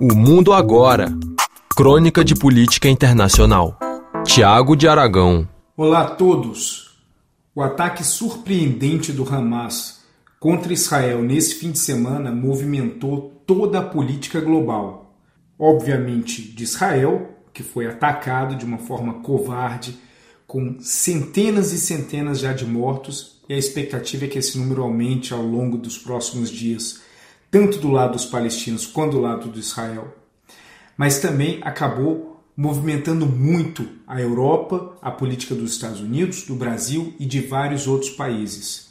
O Mundo Agora. Crônica de Política Internacional. Tiago de Aragão. Olá a todos. O ataque surpreendente do Hamas contra Israel nesse fim de semana movimentou toda a política global. Obviamente de Israel, que foi atacado de uma forma covarde, com centenas e centenas já de mortos, e a expectativa é que esse número aumente ao longo dos próximos dias tanto do lado dos palestinos quanto do lado do Israel, mas também acabou movimentando muito a Europa, a política dos Estados Unidos, do Brasil e de vários outros países.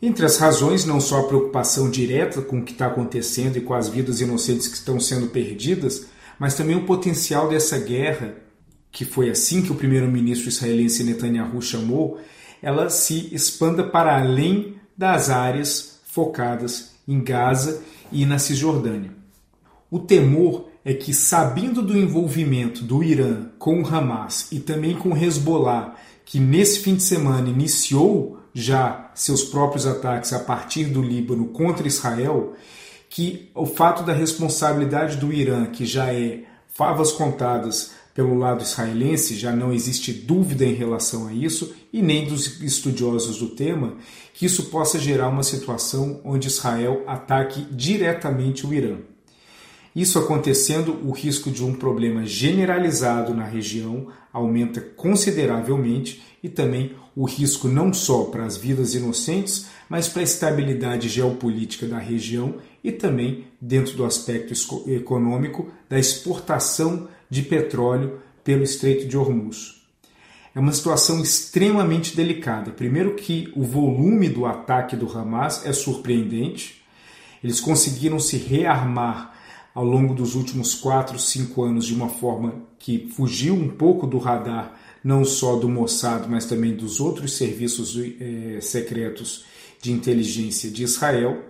Entre as razões, não só a preocupação direta com o que está acontecendo e com as vidas inocentes que estão sendo perdidas, mas também o potencial dessa guerra, que foi assim que o primeiro-ministro israelense Netanyahu chamou, ela se expanda para além das áreas focadas em Gaza e na Cisjordânia. O temor é que, sabendo do envolvimento do Irã com o Hamas e também com o Hezbollah, que nesse fim de semana iniciou já seus próprios ataques a partir do Líbano contra Israel, que o fato da responsabilidade do Irã, que já é favas contadas pelo lado israelense, já não existe dúvida em relação a isso, e nem dos estudiosos do tema, que isso possa gerar uma situação onde Israel ataque diretamente o Irã. Isso acontecendo, o risco de um problema generalizado na região aumenta consideravelmente e também o risco não só para as vidas inocentes, mas para a estabilidade geopolítica da região e também, dentro do aspecto econômico, da exportação de petróleo pelo Estreito de Hormuz. É uma situação extremamente delicada. Primeiro que o volume do ataque do Hamas é surpreendente. Eles conseguiram se rearmar ao longo dos últimos 4, 5 anos de uma forma que fugiu um pouco do radar, não só do Mossad, mas também dos outros serviços eh, secretos de inteligência de Israel,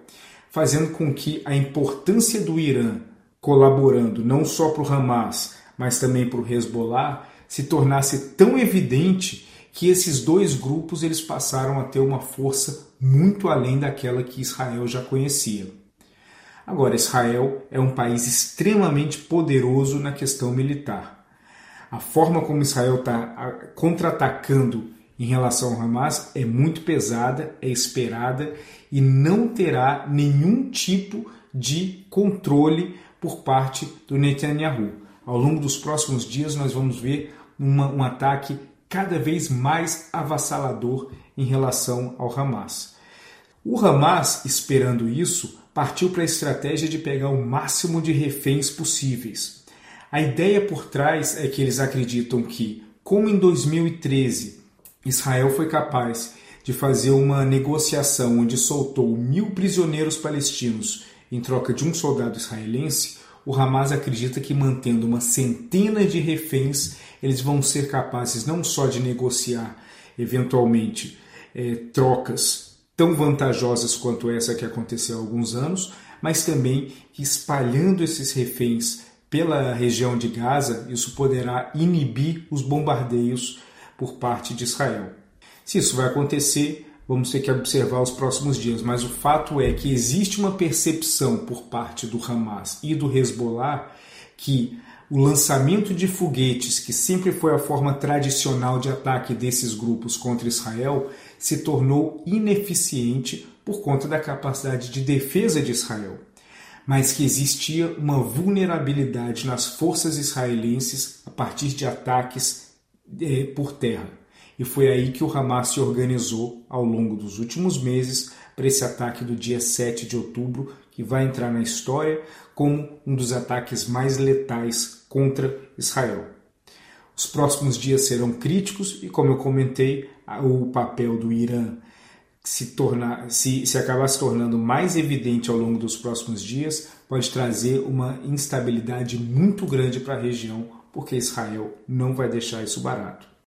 fazendo com que a importância do Irã colaborando não só para o Hamas, mas também para o Hezbollah, se tornasse tão evidente que esses dois grupos eles passaram a ter uma força muito além daquela que Israel já conhecia. Agora, Israel é um país extremamente poderoso na questão militar. A forma como Israel está contra-atacando em relação ao Hamas é muito pesada, é esperada e não terá nenhum tipo de controle por parte do Netanyahu. Ao longo dos próximos dias, nós vamos ver uma, um ataque cada vez mais avassalador em relação ao Hamas. O Hamas, esperando isso, partiu para a estratégia de pegar o máximo de reféns possíveis. A ideia por trás é que eles acreditam que, como em 2013 Israel foi capaz de fazer uma negociação onde soltou mil prisioneiros palestinos em troca de um soldado israelense, o Hamas acredita que mantendo uma centena de reféns, eles vão ser capazes não só de negociar, eventualmente, é, trocas tão vantajosas quanto essa que aconteceu há alguns anos, mas também espalhando esses reféns pela região de Gaza, isso poderá inibir os bombardeios por parte de Israel. Se isso vai acontecer, vamos ter que observar os próximos dias, mas o fato é que existe uma percepção por parte do Hamas e do Hezbollah que o lançamento de foguetes, que sempre foi a forma tradicional de ataque desses grupos contra Israel, se tornou ineficiente por conta da capacidade de defesa de Israel, mas que existia uma vulnerabilidade nas forças israelenses a partir de ataques eh, por terra. E foi aí que o Hamas se organizou ao longo dos últimos meses para esse ataque do dia 7 de outubro, que vai entrar na história como um dos ataques mais letais contra Israel. Os próximos dias serão críticos e, como eu comentei, o papel do Irã se, tornar, se, se acabar se tornando mais evidente ao longo dos próximos dias, pode trazer uma instabilidade muito grande para a região, porque Israel não vai deixar isso barato.